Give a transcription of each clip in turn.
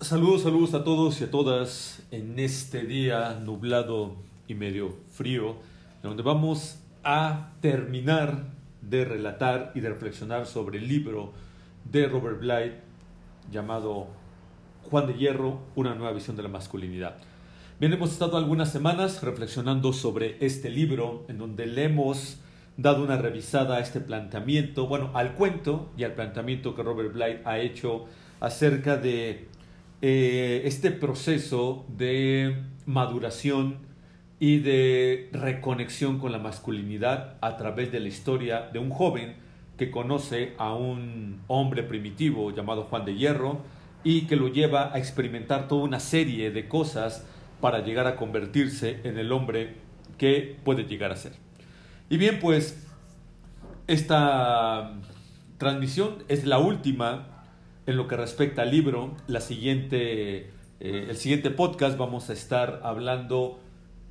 Saludos, saludos a todos y a todas en este día nublado y medio frío, donde vamos a terminar de relatar y de reflexionar sobre el libro de Robert Blythe llamado Juan de Hierro, una nueva visión de la masculinidad. Bien, hemos estado algunas semanas reflexionando sobre este libro, en donde le hemos dado una revisada a este planteamiento, bueno, al cuento y al planteamiento que Robert Blythe ha hecho acerca de eh, este proceso de maduración y de reconexión con la masculinidad a través de la historia de un joven que conoce a un hombre primitivo llamado Juan de Hierro y que lo lleva a experimentar toda una serie de cosas para llegar a convertirse en el hombre que puede llegar a ser. Y bien, pues esta transmisión es la última en lo que respecta al libro. La siguiente, eh, el siguiente podcast vamos a estar hablando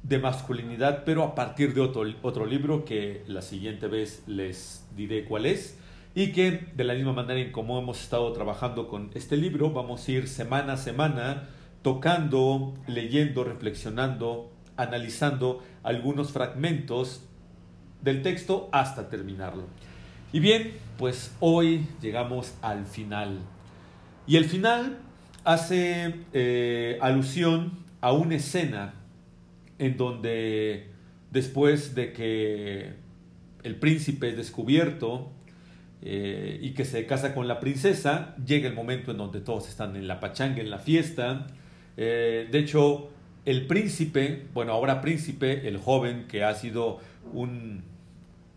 de masculinidad, pero a partir de otro, otro libro que la siguiente vez les diré cuál es. Y que de la misma manera en como hemos estado trabajando con este libro, vamos a ir semana a semana tocando, leyendo, reflexionando, analizando algunos fragmentos del texto hasta terminarlo. Y bien, pues hoy llegamos al final. Y el final hace eh, alusión a una escena en donde después de que el príncipe es descubierto eh, y que se casa con la princesa, llega el momento en donde todos están en la pachanga, en la fiesta. Eh, de hecho, el príncipe, bueno, ahora príncipe, el joven que ha sido un,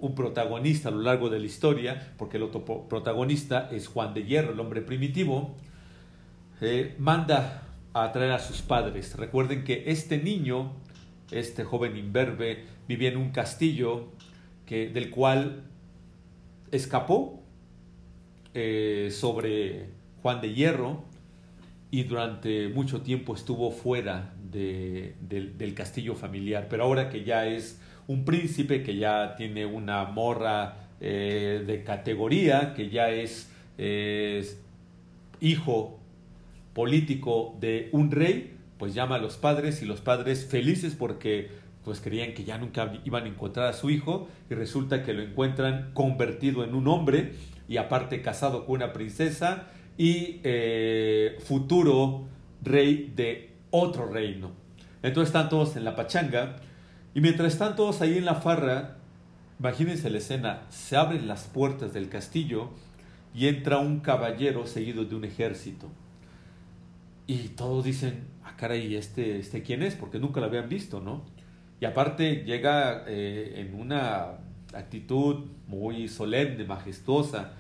un protagonista a lo largo de la historia, porque el otro protagonista es Juan de Hierro, el hombre primitivo, eh, manda a traer a sus padres. Recuerden que este niño, este joven imberbe, vivía en un castillo que, del cual escapó eh, sobre Juan de Hierro y durante mucho tiempo estuvo fuera del castillo familiar. Pero ahora que ya es un príncipe que ya tiene una morra eh, de categoría, que ya es, hijo político de un rey, pues llama a los padres y los padres felices porque pues creían que ya nunca iban a encontrar a su hijo y resulta que lo encuentran convertido en un hombre y aparte casado con una princesa y eh, futuro rey de otro reino. Entonces están todos en la pachanga y mientras están todos ahí en la farra, imagínense la escena, se abren las puertas del castillo y entra un caballero seguido de un ejército. Y todos dicen, ah, caray, ¿este, este quién es? Porque nunca lo habían visto, ¿no? Y aparte llega eh, en una actitud muy solemne, majestuosa.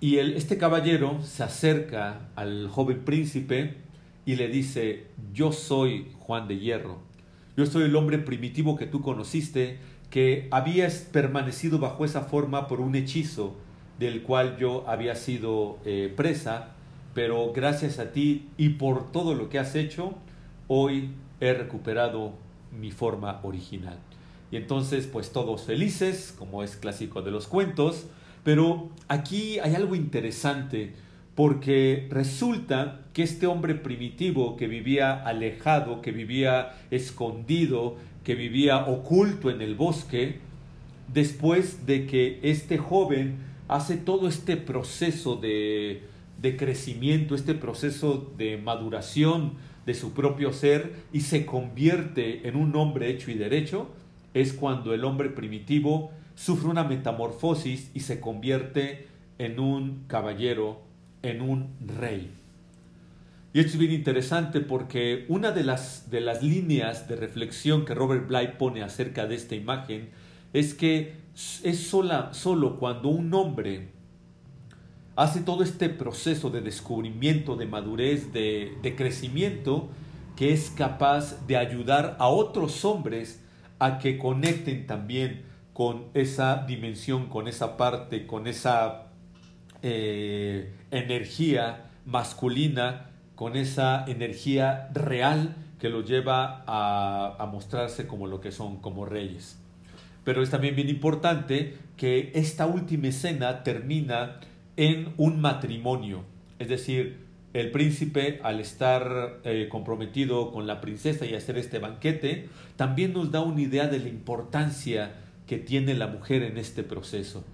Y el, este caballero se acerca al joven príncipe y le dice, yo soy Juan de Hierro yo soy el hombre primitivo que tú conociste, que habías permanecido bajo esa forma por un hechizo del cual yo había sido eh, presa, pero gracias a ti y por todo lo que has hecho, hoy he recuperado mi forma original. Y entonces, pues todos felices, como es clásico de los cuentos, pero aquí hay algo interesante porque resulta que este hombre primitivo que vivía alejado, que vivía escondido, que vivía oculto en el bosque, después de que este joven hace todo este proceso de, de crecimiento, este proceso de maduración de su propio ser y se convierte en un hombre hecho y derecho, es cuando el hombre primitivo sufre una metamorfosis y se convierte en un caballero en un rey. Y esto es bien interesante porque una de las, de las líneas de reflexión que Robert Bly pone acerca de esta imagen es que es sola, solo cuando un hombre hace todo este proceso de descubrimiento, de madurez, de, de crecimiento, que es capaz de ayudar a otros hombres a que conecten también con esa dimensión, con esa parte, con esa eh, energía masculina, con esa energía real que lo lleva a, mostrarse como lo que son, como reyes. Pero es también bien importante que esta última escena termina en un matrimonio, es decir, el príncipe, al estar eh, comprometido con la princesa y hacer este banquete, también nos da una idea de la importancia que tiene la mujer en este proceso.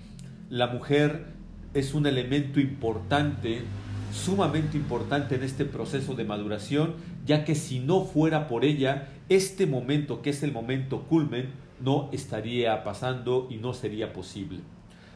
La mujer es un elemento importante, sumamente importante en este proceso de maduración, ya que si no fuera por ella, este momento, que es el momento culmen, no estaría pasando y no sería posible.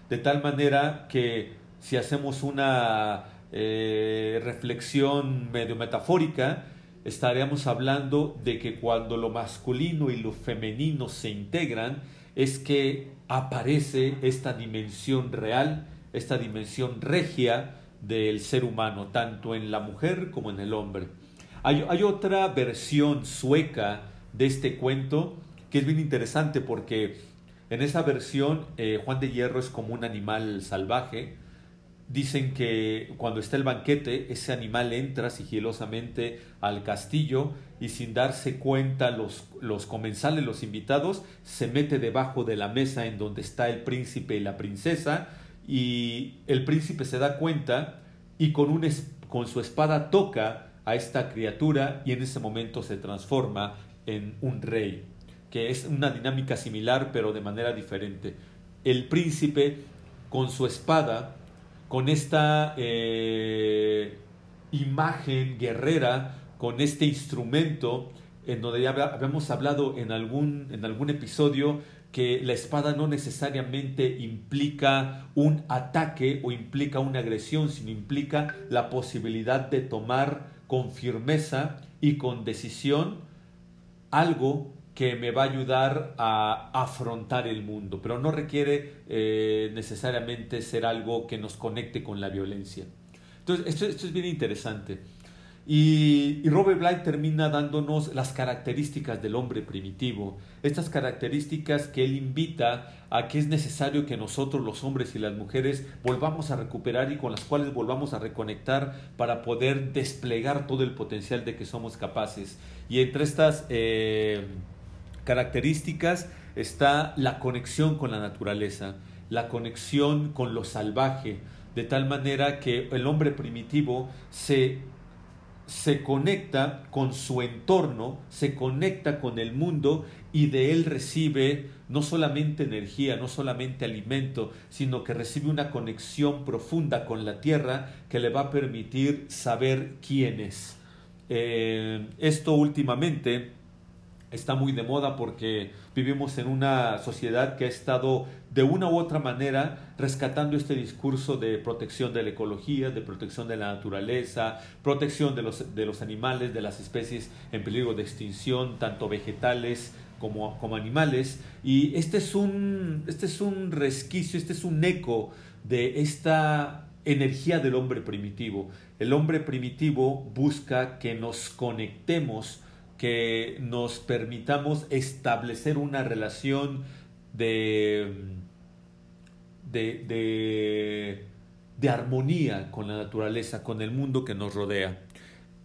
De tal manera que si hacemos una eh, reflexión medio metafórica, estaríamos hablando de que cuando lo masculino y lo femenino se integran, es que aparece esta dimensión real, esta dimensión regia del ser humano, tanto en la mujer como en el hombre. Hay, otra versión sueca de este cuento que es bien interesante porque en esa versión eh, Juan de Hierro es como un animal salvaje, Dicen que cuando está el banquete, ese animal entra sigilosamente al castillo y sin darse cuenta los, los comensales, los invitados, se mete debajo de la mesa en donde está el príncipe y la princesa y el príncipe se da cuenta y con, un, con su espada toca a esta criatura y en ese momento se transforma en un rey, que es una dinámica similar pero de manera diferente. El príncipe con su espada con esta eh, imagen guerrera, con este instrumento, en donde ya habíamos hablado en algún, en algún episodio que la espada no necesariamente implica un ataque o implica una agresión, sino implica la posibilidad de tomar con firmeza y con decisión algo que me va a ayudar a afrontar el mundo, pero no requiere eh, necesariamente ser algo que nos conecte con la violencia. Entonces, esto, esto es bien interesante. Y, Robert Bly termina dándonos las características del hombre primitivo, estas características que él invita a que es necesario que nosotros los hombres y las mujeres volvamos a recuperar y con las cuales volvamos a reconectar para poder desplegar todo el potencial de que somos capaces. Y entre estas... Eh, características está la conexión con la naturaleza, la conexión con lo salvaje, de tal manera que el hombre primitivo se, se conecta con su entorno, se conecta con el mundo y de él recibe no solamente energía, no solamente alimento, sino que recibe una conexión profunda con la tierra que le va a permitir saber quién es. Eh, esto últimamente está muy de moda porque vivimos en una sociedad que ha estado de una u otra manera rescatando este discurso de protección de la ecología, de protección de la naturaleza, protección de los, de los animales, de las especies en peligro de extinción, tanto vegetales como, como animales. Y este es, un, este es un resquicio, este es un eco de esta energía del hombre primitivo. El hombre primitivo busca que nos conectemos que nos permitamos establecer una relación de, de, de, armonía con la naturaleza, con el mundo que nos rodea.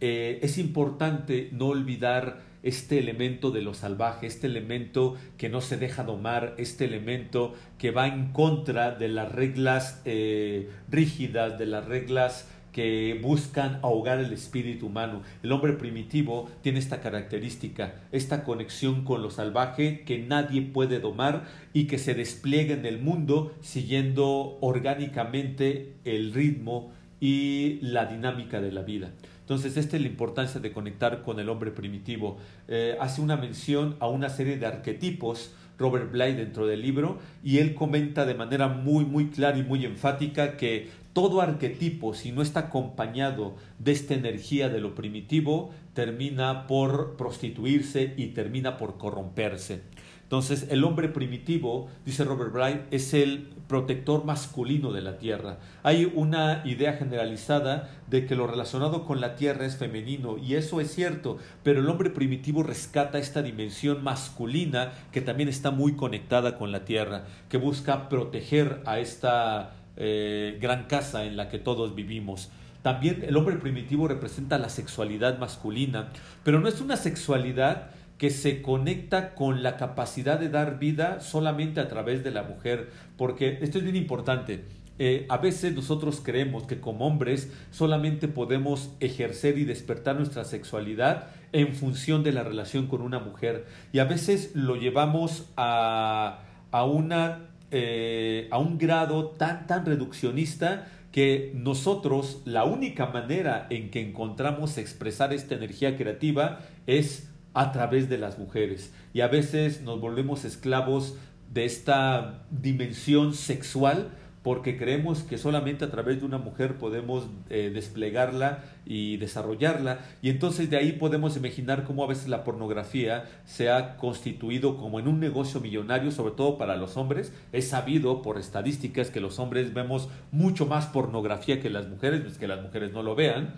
Eh, es importante no olvidar este elemento de lo salvaje, este elemento que no se deja domar, este elemento que va en contra de las reglas eh, rígidas, de las reglas que buscan ahogar el espíritu humano. El hombre primitivo tiene esta característica, esta conexión con lo salvaje que nadie puede domar y que se despliega en el mundo siguiendo orgánicamente el ritmo y la dinámica de la vida. Entonces, esta es la importancia de conectar con el hombre primitivo. Eh, hace una mención a una serie de arquetipos Robert Bly dentro del libro y él comenta de manera muy muy clara y muy enfática que todo arquetipo, si no está acompañado de esta energía de lo primitivo, termina por prostituirse y termina por corromperse. Entonces, el hombre primitivo, dice Robert Bright, es el protector masculino de la tierra. Hay una idea generalizada de que lo relacionado con la tierra es femenino, y eso es cierto, pero el hombre primitivo rescata esta dimensión masculina que también está muy conectada con la tierra, que busca proteger a esta eh, gran casa en la que todos vivimos. También el hombre primitivo representa la sexualidad masculina, pero no es una sexualidad que se conecta con la capacidad de dar vida solamente a través de la mujer, porque esto es bien importante. eh, a veces nosotros creemos que como hombres solamente podemos ejercer y despertar nuestra sexualidad en función de la relación con una mujer y a veces lo llevamos a, a, una, eh, a un grado tan, tan reduccionista que nosotros la única manera en que encontramos expresar esta energía creativa es a través de las mujeres. Y a veces nos volvemos esclavos de esta dimensión sexual porque creemos que solamente a través de una mujer podemos eh, desplegarla y desarrollarla. Y entonces de ahí podemos imaginar cómo a veces la pornografía se ha constituido como en un negocio millonario, sobre todo para los hombres. Es sabido por estadísticas que los hombres vemos mucho más pornografía que las mujeres, no es que las mujeres no lo vean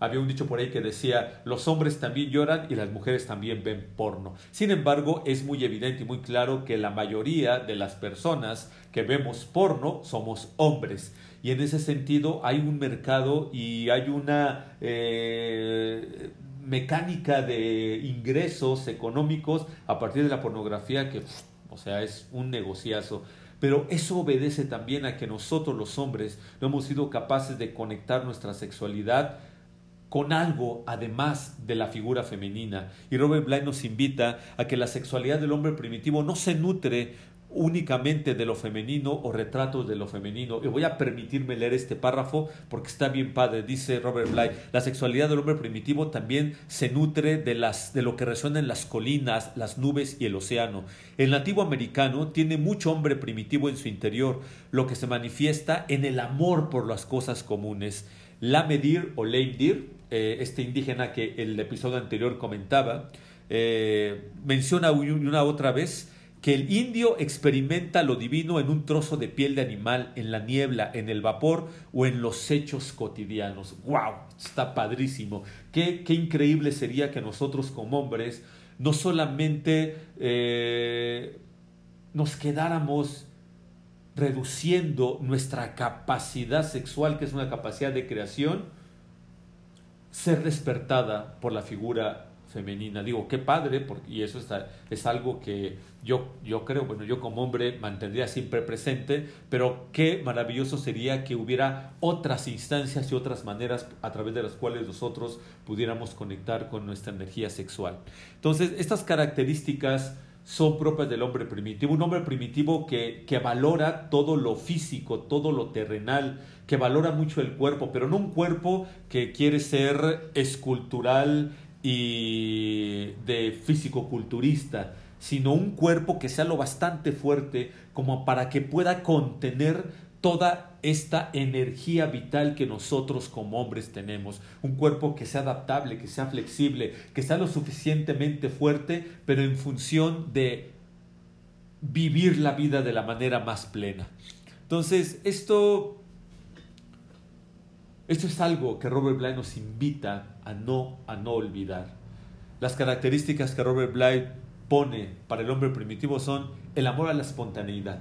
había un dicho por ahí que decía, los hombres también lloran y las mujeres también ven porno. Sin embargo, es muy evidente y muy claro que la mayoría de las personas que vemos porno somos hombres. Y en ese sentido hay un mercado y hay una eh, mecánica de ingresos económicos a partir de la pornografía que, o sea, es un negociazo. Pero eso obedece también a que nosotros los hombres no hemos sido capaces de conectar nuestra sexualidad con algo además de la figura femenina. Y Robert Bly nos invita a que la sexualidad del hombre primitivo no se nutre únicamente de lo femenino o retratos de lo femenino. Y voy a permitirme leer este párrafo porque está bien padre. Dice Robert Bly, la sexualidad del hombre primitivo también se nutre de, las, de lo que resuena en las colinas, las nubes y el océano. El nativo americano tiene mucho hombre primitivo en su interior, lo que se manifiesta en el amor por las cosas comunes. La Medir o Leimdir eh, este indígena que el episodio anterior comentaba, eh, menciona una otra vez que el indio experimenta lo divino en un trozo de piel de animal, en la niebla, en el vapor o en los hechos cotidianos. ¡Wow! Está padrísimo. Qué, qué increíble sería que nosotros como hombres no solamente eh, nos quedáramos reduciendo nuestra capacidad sexual, que es una capacidad de creación, ser despertada por la figura femenina. Digo, qué padre, porque, y eso está, es algo que yo, yo creo, bueno, yo como hombre mantendría siempre presente, pero qué maravilloso sería que hubiera otras instancias y otras maneras a través de las cuales nosotros pudiéramos conectar con nuestra energía sexual. Entonces, estas características son propias del hombre primitivo, un hombre primitivo que, que valora todo lo físico, todo lo terrenal, que valora mucho el cuerpo, pero no un cuerpo que quiere ser escultural y de físico-culturista, sino un cuerpo que sea lo bastante fuerte como para que pueda contener toda esta energía vital que nosotros como hombres tenemos. Un cuerpo que sea adaptable, que sea flexible, que sea lo suficientemente fuerte, pero en función de vivir la vida de la manera más plena. Entonces, esto esto es algo que Robert Bly nos invita a no, a no olvidar. Las características que Robert Bly pone para el hombre primitivo son el amor a la espontaneidad,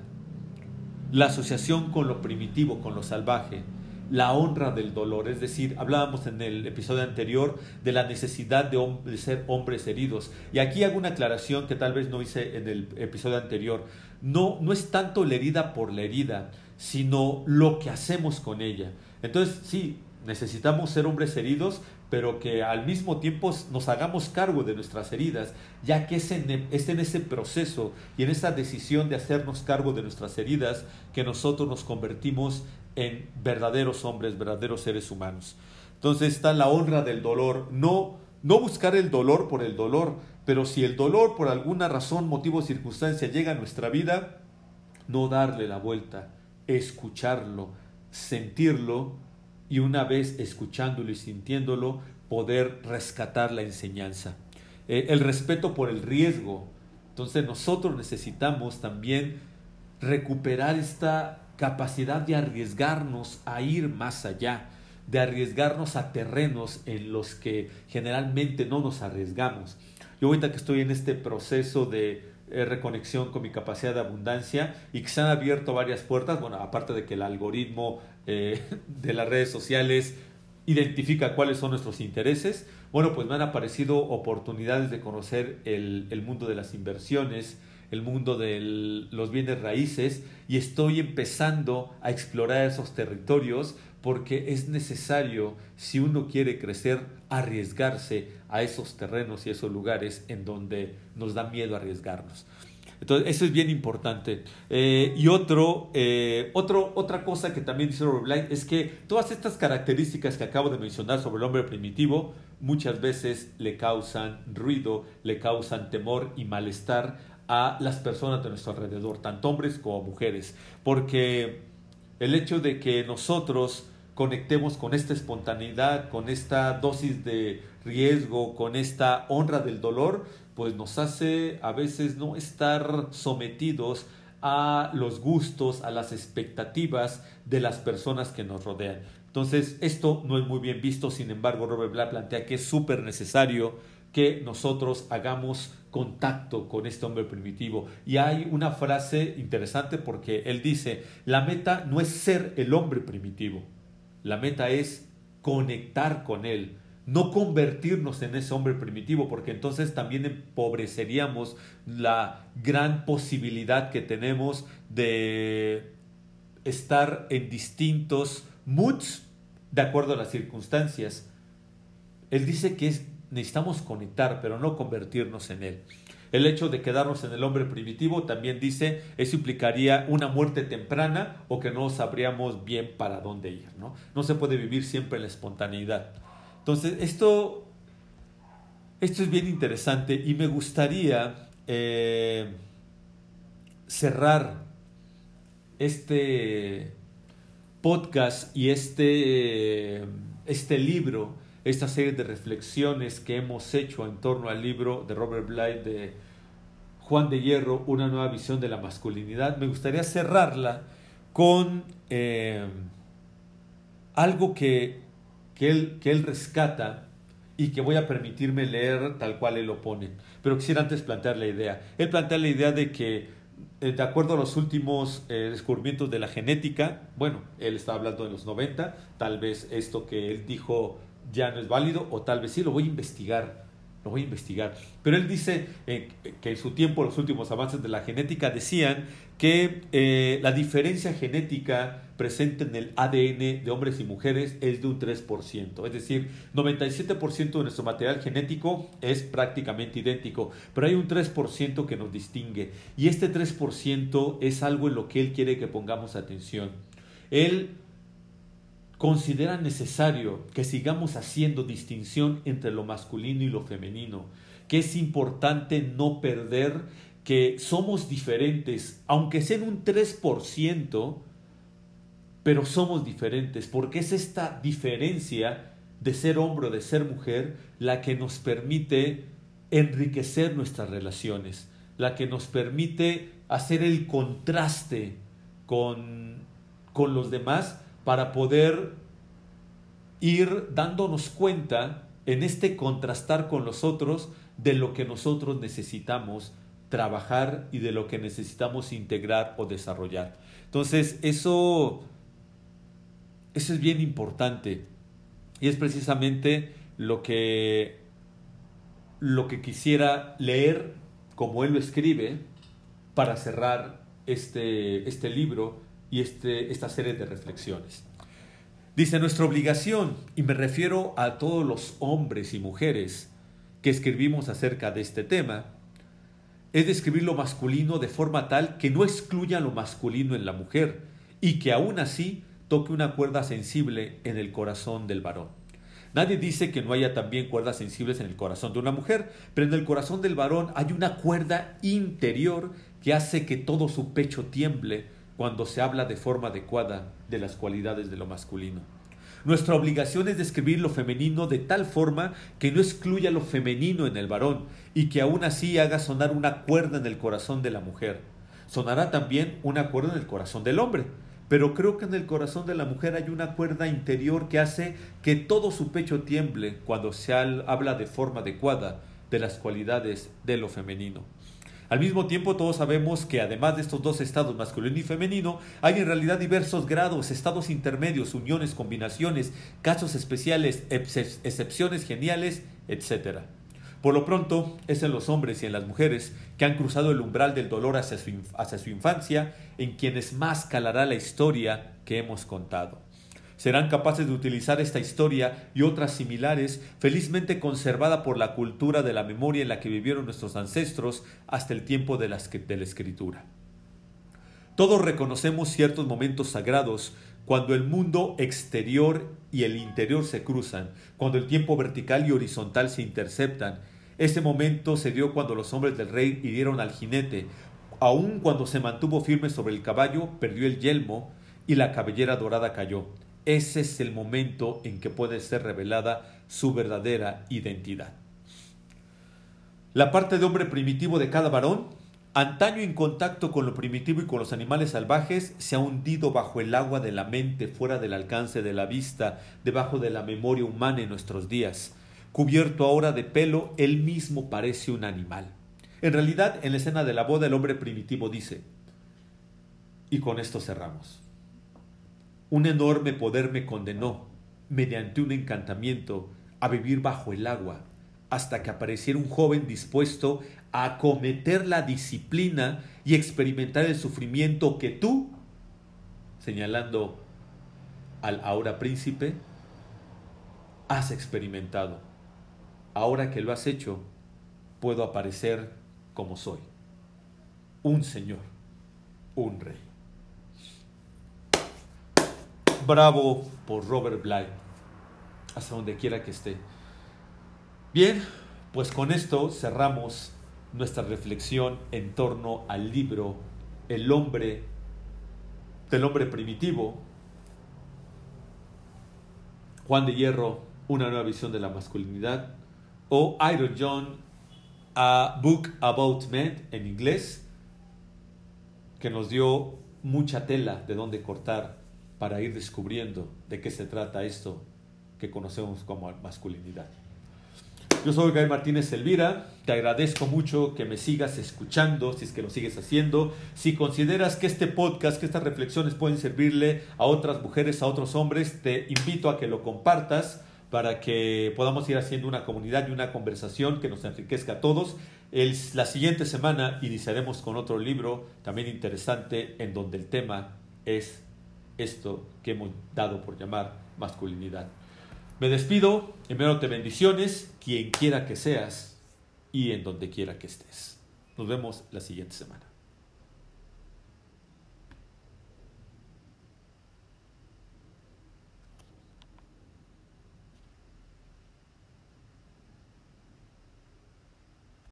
la asociación con lo primitivo, con lo salvaje, la honra del dolor, es decir, hablábamos en el episodio anterior de la necesidad de, ser hombres heridos. Y aquí hago una aclaración que tal vez no hice en el episodio anterior. No, no es tanto la herida por la herida, sino lo que hacemos con ella. Entonces, sí, necesitamos ser hombres heridos, pero que al mismo tiempo nos hagamos cargo de nuestras heridas, ya que es en, es ese proceso y en esa decisión de hacernos cargo de nuestras heridas que nosotros nos convertimos en verdaderos hombres, verdaderos seres humanos. Entonces está la honra del dolor, no, no buscar el dolor por el dolor, pero si el dolor por alguna razón, motivo circunstancia llega a nuestra vida, no darle la vuelta, escucharlo, sentirlo y una vez escuchándolo y sintiéndolo, poder rescatar la enseñanza. Eh, el respeto por el riesgo. Entonces nosotros necesitamos también recuperar esta capacidad de arriesgarnos a ir más allá, de arriesgarnos a terrenos en los que generalmente no nos arriesgamos. Yo ahorita que estoy en este proceso de eh, reconexión con mi capacidad de abundancia y que se han abierto varias puertas, bueno, aparte de que el algoritmo eh, de las redes sociales identifica cuáles son nuestros intereses, bueno, pues me han aparecido oportunidades de conocer el, el mundo de las inversiones, el mundo de los bienes raíces y estoy empezando a explorar esos territorios porque es necesario, si uno quiere crecer, arriesgarse a esos terrenos y esos lugares en donde nos da miedo arriesgarnos. Entonces, eso es bien importante. Eh, y otro, eh, otro, otra cosa que también dice Robert Blight es que todas estas características que acabo de mencionar sobre el hombre primitivo muchas veces le causan ruido, le causan temor y malestar a las personas de nuestro alrededor, tanto hombres como mujeres, porque el hecho de que nosotros conectemos con esta espontaneidad, con esta dosis de riesgo, con esta honra del dolor, pues nos hace a veces no estar sometidos a los gustos, a las expectativas de las personas que nos rodean. Entonces, esto no es muy bien visto, sin embargo, Robert Black plantea que es súper necesario que nosotros hagamos contacto con este hombre primitivo. Y hay una frase interesante porque él dice, la meta no es ser el hombre primitivo, la meta es conectar con él, no convertirnos en ese hombre primitivo, porque entonces también empobreceríamos la gran posibilidad que tenemos de estar en distintos moods de acuerdo a las circunstancias. Él dice que necesitamos conectar, pero no convertirnos en él. El hecho de quedarnos en el hombre primitivo también dice, eso implicaría una muerte temprana o que no sabríamos bien para dónde ir. No, no se puede vivir siempre en la espontaneidad. Entonces, esto, esto es bien interesante y me gustaría eh, cerrar este podcast y este, este libro, esta serie de reflexiones que hemos hecho en torno al libro de Robert Bly de Juan de Hierro, Una nueva visión de la masculinidad, me gustaría cerrarla con eh, algo que que él, que él rescata y que voy a permitirme leer tal cual él lo pone. Pero quisiera antes plantear la idea. Él plantea la idea de que, eh, de acuerdo a los últimos eh, descubrimientos de la genética, bueno, él está hablando de los 90, tal vez esto que él dijo ya no es válido, o tal vez sí, lo voy a investigar lo voy a investigar. Pero él dice eh, que en su tiempo los últimos avances de la genética decían que eh, la diferencia genética presente en el ADN de hombres y mujeres es de un 3%. Es decir, 97% de nuestro material genético es prácticamente idéntico, pero hay un 3% que nos distingue. Y este 3% es algo en lo que él quiere que pongamos atención. Él considera necesario que sigamos haciendo distinción entre lo masculino y lo femenino, que es importante no perder que somos diferentes, aunque sean un 3%, pero somos diferentes, porque es esta diferencia de ser hombre o de ser mujer la que nos permite enriquecer nuestras relaciones, la que nos permite hacer el contraste con, con los demás para poder ir dándonos cuenta en este contrastar con los otros de lo que nosotros necesitamos trabajar y de lo que necesitamos integrar o desarrollar. Entonces, eso, eso es bien importante y es precisamente lo que, lo que quisiera leer como él lo escribe para cerrar este, este libro y este, esta serie de reflexiones. Dice, nuestra obligación, y me refiero a todos los hombres y mujeres que escribimos acerca de este tema, es describir lo masculino de forma tal que no excluya lo masculino en la mujer y que aún así toque una cuerda sensible en el corazón del varón. Nadie dice que no haya también cuerdas sensibles en el corazón de una mujer, pero en el corazón del varón hay una cuerda interior que hace que todo su pecho tiemble cuando se habla de forma adecuada de las cualidades de lo masculino. Nuestra obligación es describir lo femenino de tal forma que no excluya lo femenino en el varón y que aún así haga sonar una cuerda en el corazón de la mujer. Sonará también una cuerda en el corazón del hombre, pero creo que en el corazón de la mujer hay una cuerda interior que hace que todo su pecho tiemble cuando se habla de forma adecuada de las cualidades de lo femenino. Al mismo tiempo, todos sabemos que además de estos dos estados, masculino y femenino, hay en realidad diversos grados, estados intermedios, uniones, combinaciones, casos especiales, excepciones geniales, etc. Por lo pronto, es en los hombres y en las mujeres que han cruzado el umbral del dolor hacia su, hacia su infancia, en quienes más calará la historia que hemos contado serán capaces de utilizar esta historia y otras similares, felizmente conservada por la cultura de la memoria en la que vivieron nuestros ancestros hasta el tiempo de la, de la escritura. Todos reconocemos ciertos momentos sagrados cuando el mundo exterior y el interior se cruzan, cuando el tiempo vertical y horizontal se interceptan. Ese momento se dio cuando los hombres del rey hirieron al jinete, aun cuando se mantuvo firme sobre el caballo, perdió el yelmo y la cabellera dorada cayó. Ese es el momento en que puede ser revelada su verdadera identidad. La parte de hombre primitivo de cada varón, antaño en contacto con lo primitivo y con los animales salvajes, se ha hundido bajo el agua de la mente, fuera del alcance de la vista, debajo de la memoria humana en nuestros días. Cubierto ahora de pelo, él mismo parece un animal. En realidad, en la escena de la boda, el hombre primitivo dice, y con esto cerramos. Un enorme poder me condenó, mediante un encantamiento, a vivir bajo el agua, hasta que apareciera un joven dispuesto a acometer la disciplina y experimentar el sufrimiento que tú, señalando al ahora príncipe, has experimentado. Ahora que lo has hecho, puedo aparecer como soy, un señor, un rey. Bravo por Robert Bly, hasta donde quiera que esté. Bien, pues con esto cerramos nuestra reflexión en torno al libro El hombre del hombre primitivo, Juan de Hierro, una nueva visión de la masculinidad, o Iron John, A Book About Men en inglés, que nos dio mucha tela de dónde cortar para ir descubriendo de qué se trata esto que conocemos como masculinidad. Yo soy Gael Martínez Elvira, te agradezco mucho que me sigas escuchando, si es que lo sigues haciendo. Si consideras que este podcast, que estas reflexiones pueden servirle a otras mujeres, a otros hombres, te invito a que lo compartas para que podamos ir haciendo una comunidad y una conversación que nos enriquezca a todos. El, la siguiente semana iniciaremos con otro libro también interesante en donde el tema es esto que hemos dado por llamar masculinidad. Me despido, envío te bendiciones, quien quiera que seas y en donde quiera que estés. Nos vemos la siguiente semana.